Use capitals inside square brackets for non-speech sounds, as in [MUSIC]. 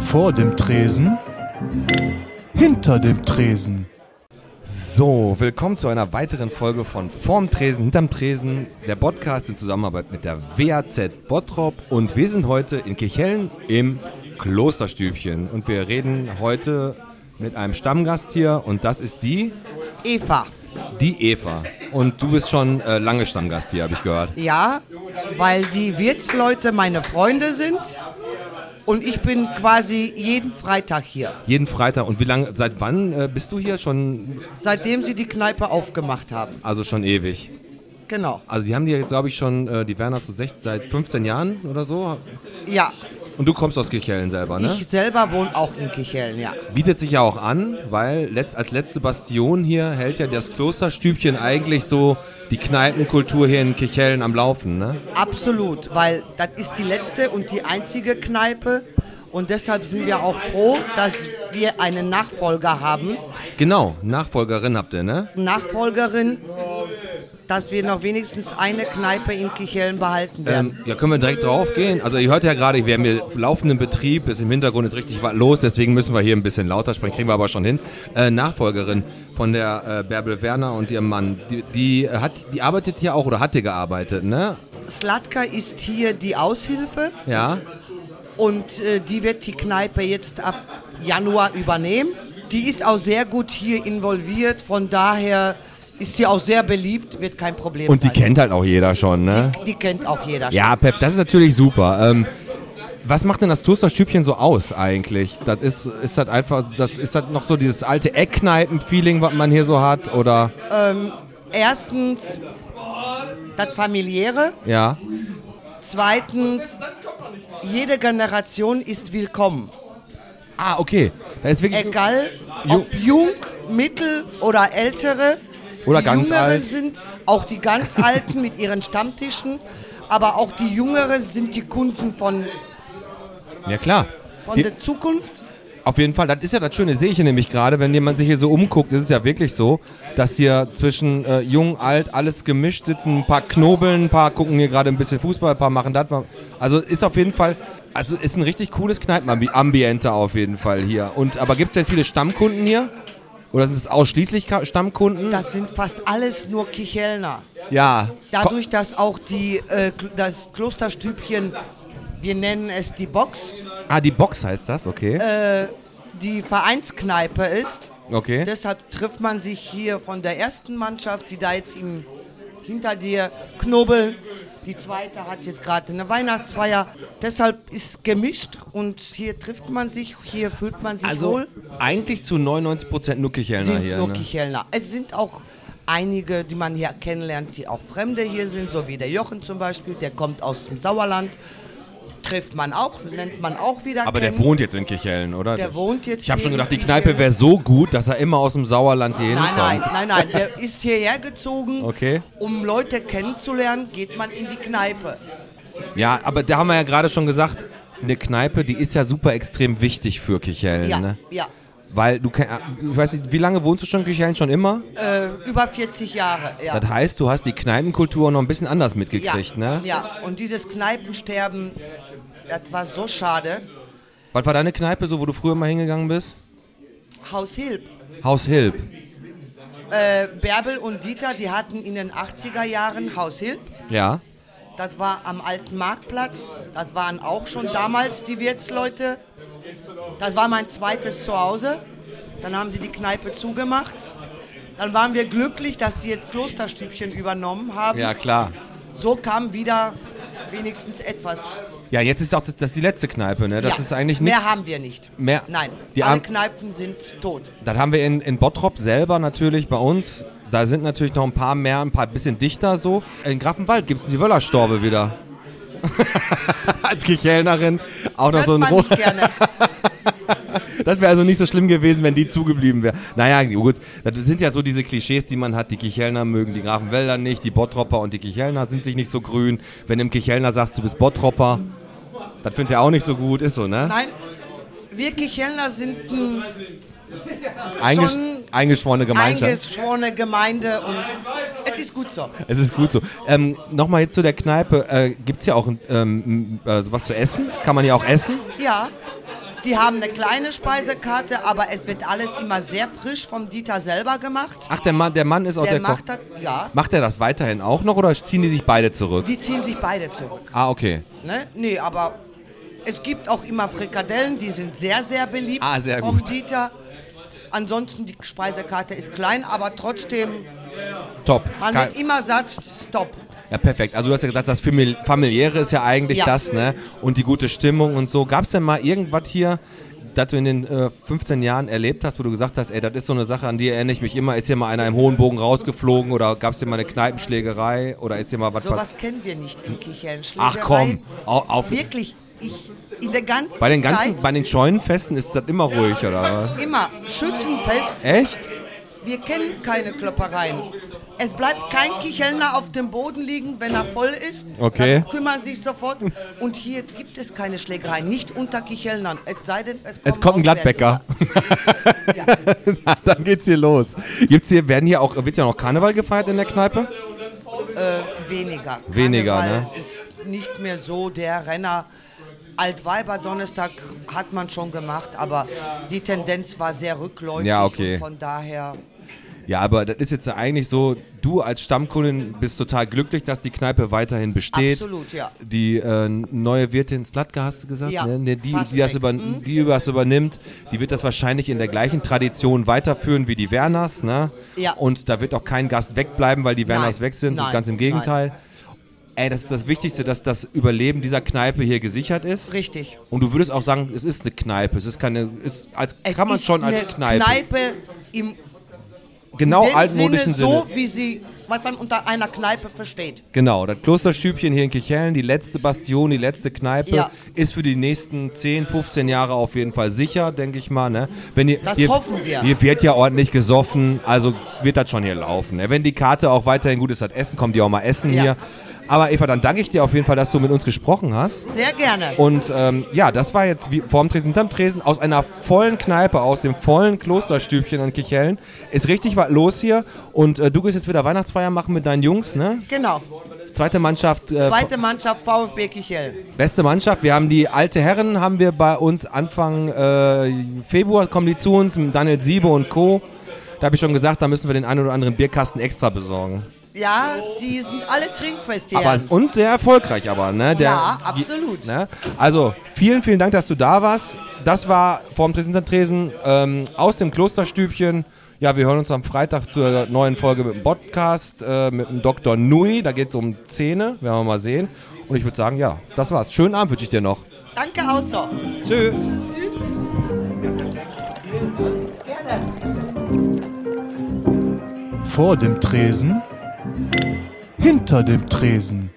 Vor dem Tresen, hinter dem Tresen. So, willkommen zu einer weiteren Folge von Vorm Tresen, hinterm Tresen, der Podcast in Zusammenarbeit mit der WAZ Bottrop. Und wir sind heute in Kirchhellen im Klosterstübchen. Und wir reden heute mit einem Stammgast hier und das ist die Eva. Die Eva. Und du bist schon äh, lange Stammgast hier, habe ich gehört. Ja, weil die Wirtsleute meine Freunde sind und ich bin quasi jeden Freitag hier. Jeden Freitag. Und wie lange, seit wann äh, bist du hier? Schon, Seitdem sie die Kneipe aufgemacht haben. also schon ewig. Genau. Also die haben die, glaube ich, schon, äh, die werden das so seit 15 Jahren oder so. Ja, Und du kommst aus Kirchhellen selber, ne? ich selber wohne auch in Kichellen, ja. Bietet sich ja auch an, weil letzt, als letzte Bastion hier hält ja das Klosterstübchen eigentlich so die Kneipenkultur hier in Kirchhellen am Laufen, ne? Absolut, weil das ist die letzte und die einzige Kneipe und deshalb sind wir auch froh, dass wir einen Nachfolger haben. Genau, Nachfolgerin habt ihr, ne? Nachfolgerin, dass wir noch wenigstens eine Kneipe in Kichellen behalten werden. Ähm, ja, können wir direkt drauf gehen? Also ihr hört ja gerade, wir haben hier laufenden Betrieb, ist im Hintergrund jetzt richtig was los, deswegen müssen wir hier ein bisschen lauter sprechen, kriegen wir aber schon hin. Äh, Nachfolgerin von der äh, Bärbel Werner und ihrem Mann, die, die, hat, die arbeitet hier auch oder hat hier gearbeitet, ne? Slatka ist hier die Aushilfe Ja? und äh, die wird die Kneipe jetzt ab Januar übernehmen. Die ist auch sehr gut hier involviert, von daher ist sie auch sehr beliebt, wird kein Problem Und die sein. kennt halt auch jeder schon, ne? Die, die kennt auch jeder schon. Ja, Pep, das ist natürlich super. Ähm, was macht denn das Klosterstübchen so aus eigentlich? Das ist, ist das einfach, das ist das noch so dieses alte Eckkneipen-Feeling, was man hier so hat, oder? Erstens das familiäre, Ja. zweitens jede Generation ist willkommen. Ah, okay. Da ist wirklich. Egal, ob jung, mittel oder ältere. Oder die ganz Jüngere alt. sind auch die ganz [LAUGHS] Alten mit ihren Stammtischen, aber auch die Jüngere sind die Kunden von, Ja, klar. von Die- der Zukunft. Auf jeden Fall, das ist ja das Schöne, sehe ich hier nämlich gerade, wenn man sich hier so umguckt, ist es ja wirklich so, dass hier zwischen äh, jung, alt, alles gemischt sitzen, ein paar knobeln, ein paar gucken hier gerade ein bisschen Fußball, ein paar machen das. Also ist auf jeden Fall, also ist ein richtig cooles Kneipenambiente auf jeden Fall hier. Und, aber gibt es denn viele Stammkunden hier? Oder sind es ausschließlich Ka- Stammkunden? Das sind fast alles nur Kichelner. ja. Dadurch, dass auch die, äh, das Klosterstübchen, wir nennen es die Box, Ah, die Box heißt das, okay. Äh. die Vereinskneipe ist. okay. Deshalb trifft man sich hier von der ersten Mannschaft, die da jetzt im, hinter dir knobeln. Die zweite hat jetzt gerade eine Weihnachtsfeier. Deshalb ist gemischt und hier trifft man sich, hier fühlt man sich Also wohl. eigentlich zu 99% nur Kichelner Sind hier. nur Ne? Es sind auch einige, die man hier kennenlernt, die auch Fremde hier sind, so wie der Jochen zum Beispiel, der kommt aus dem Sauerland. Trifft man auch, nennt man auch wieder Aber der kennen. wohnt jetzt in Kirchhellen, oder? Der wohnt jetzt Ich habe schon gedacht, die. Kneipe wäre so gut, dass er immer aus dem Sauerland hier Nein, nein, nein, nein. Der ist hierher gezogen. Okay. Um Leute kennenzulernen, geht man in die Kneipe. Ja, aber da haben wir ja gerade schon gesagt, eine Kneipe, die ist ja super extrem wichtig für Kirchhellen, Ja, ne? ja. Weil du, ich weiß nicht, wie lange wohnst du schon in Kirchhellen? Schon immer? Äh, über 40 Jahre, ja. Das heißt, du hast die Kneipenkultur noch ein bisschen anders ja, mitgekriegt, ne? ja, und dieses Kneipensterben, das war so schade. Was war deine Kneipe so, wo du früher mal hingegangen bist? Haus Hilb. Haus Hilb. Äh, Bärbel und Dieter, die hatten in den 80er Jahren Haus Hilb. Ja. Das war am alten Marktplatz. Das waren auch schon damals die Wirtsleute. Das war mein zweites Zuhause. Dann haben sie die Kneipe zugemacht. Dann waren wir glücklich, dass sie jetzt Klosterstübchen übernommen haben. Ja, klar. So kam wieder wenigstens etwas. Ja, jetzt ist auch das, das ist die letzte Kneipe, ne? Das ja, ist eigentlich nichts. Mehr haben wir nicht. Mehr- Nein, Die alle Am- Kneipen sind tot. Das haben wir in, in Bottrop selber natürlich bei uns. Da sind natürlich noch ein paar mehr, ein paar bisschen dichter so. In Grafenwald gibt es die Wöllerstorbe wieder. [LAUGHS] Als Kirchhellnerin auch noch Hört so ein Rot. [LAUGHS] Das wäre also nicht so schlimm gewesen, wenn die zugeblieben wäre. Naja, gut, das sind ja so diese Klischees, die man hat. Die Kichelner mögen die Grafenwälder nicht, die Bottropper und die Kichelner sind sich nicht so grün. Wenn du im Kichelner sagst, du bist Bottropper, das findet er auch nicht so gut, ist so, ne? Nein, wir Kichelner sind ein Eingesch eingeschworene Gemeinschaft. eingeschworene Gemeinde und es ist gut so. Es ist gut so. Ähm, Nochmal jetzt zu der Kneipe. Äh, Gibt es ja auch ähm, äh, was zu essen? Kann man ja auch essen? Ja. Die haben eine kleine Speisekarte, aber es wird alles immer sehr frisch vom Dieter selber gemacht. Ach, der Mann, der Mann ist auch der, Der Koch. macht das, ja. Macht er das weiterhin auch noch oder ziehen die sich beide zurück? Die ziehen sich beide zurück. Ah, okay. Ne? Nee, aber es gibt auch immer Frikadellen, die sind sehr, sehr beliebt Ah, sehr vom gut. Dieter. Ansonsten die Speisekarte ist klein, aber trotzdem, Top. man Kein- wird immer satt. Stop. Ja, perfekt. Also du hast ja gesagt, das Famili- Familiäre ist ja eigentlich Ja. das, ne? Und die gute Stimmung und so. Gab es denn mal irgendwas hier, das du in den äh, 15 Jahren erlebt hast, wo du gesagt hast, ey, das ist so eine Sache, an die erinnere ich mich immer. Ist hier mal einer im hohen Bogen rausgeflogen oder gab es hier mal eine Kneipenschlägerei oder ist hier mal was Sowas passiert? kennen wir nicht in Kichellen. Ach komm, au- auf, Wirklich, ich, in der ganzen bei den ganzen, Zeit bei den Scheunenfesten ist das immer ruhig, oder? immer Schützenfest. Echt? Wir kennen keine Kloppereien. Es bleibt kein Kichelner auf dem Boden liegen, wenn er voll ist. Okay. Dann kümmern sich sofort. Und hier gibt es keine Schlägereien, nicht unter Kichelnern. Es sei denn, es kommt, Jetzt kommt ein Gladbecker. [LAUGHS] Dann geht's hier los. Gibt's hier, werden hier auch, wird ja noch Karneval gefeiert in der Kneipe? Äh, weniger. Weniger, Karneval ne? ist nicht mehr so der Renner. Altweiber Donnerstag hat man schon gemacht, aber die Tendenz war sehr rückläufig. Ja, okay. Und von daher, Ja, aber das ist jetzt ja eigentlich so, du als Stammkundin bist total glücklich, dass die Kneipe weiterhin besteht. absolut, ja. Die äh, neue Wirtin Slatka, hast du gesagt? Ja, ne? Ne, die, die, das über, Mhm. die das übernimmt, die wird das wahrscheinlich in der gleichen Tradition weiterführen wie die Werners. Ne? Ja. Und da wird auch kein Gast wegbleiben, weil die Werners Nein, weg sind. nein, ganz im Gegenteil. Ey, das ist das Wichtigste, dass das Überleben dieser Kneipe hier gesichert ist. richtig. Und du würdest auch sagen, es ist eine Kneipe. Es ist keine. Ist, als, Es kann man schon als eine Kneipe. Kneipe im Genau altmodischen Sinne. so, wie sie, was man unter einer Kneipe versteht. Genau, das Klosterstübchen hier in Kirchhellen, die letzte Bastion, die letzte Kneipe, Ja. ist für die nächsten 10, 15 Jahre auf jeden Fall sicher, denke ich mal. Ne? Wenn ihr, Das hier, hoffen wir. Hier wird ja ordentlich gesoffen, also wird das schon hier laufen. Ne? Wenn die Karte auch weiterhin gut ist, das Essen, kommt die auch mal essen Ja. hier. Aber Eva, dann danke ich dir auf jeden Fall, dass du mit uns gesprochen hast. Sehr gerne. Und ähm, ja, das war jetzt wie vorm Tresen, hinterm Tresen, aus einer vollen Kneipe, aus dem vollen Klosterstübchen in Kirchhellen. Ist richtig was los hier. Und äh, du gehst jetzt wieder Weihnachtsfeier machen mit deinen Jungs, ne? genau. Zweite Mannschaft, äh, Zweite Mannschaft VfB Kichel. beste Mannschaft. Wir haben die alte Herren, haben wir bei uns Anfang äh, Februar, kommen die zu uns, mit Daniel Siebe und Co. Da habe ich schon gesagt, da müssen wir den einen oder anderen Bierkasten extra besorgen. Ja, die sind alle trinkfest hier. Aber, und sehr erfolgreich aber, ne? Der, Ja, die- absolut. ne? Also, vielen, vielen Dank, dass du da warst. Das war vorm Tresen ähm, aus dem Klosterstübchen. Ja, wir hören uns am Freitag zur neuen Folge mit dem Podcast äh, mit dem Dr. Nui. Da geht es um Zähne, werden wir mal sehen. Und ich würde sagen, ja, das war's. Schönen Abend wünsche ich dir noch. Danke auch so. Tschö. Tschüss. Gerne. Vor dem Tresen, hinter dem Tresen.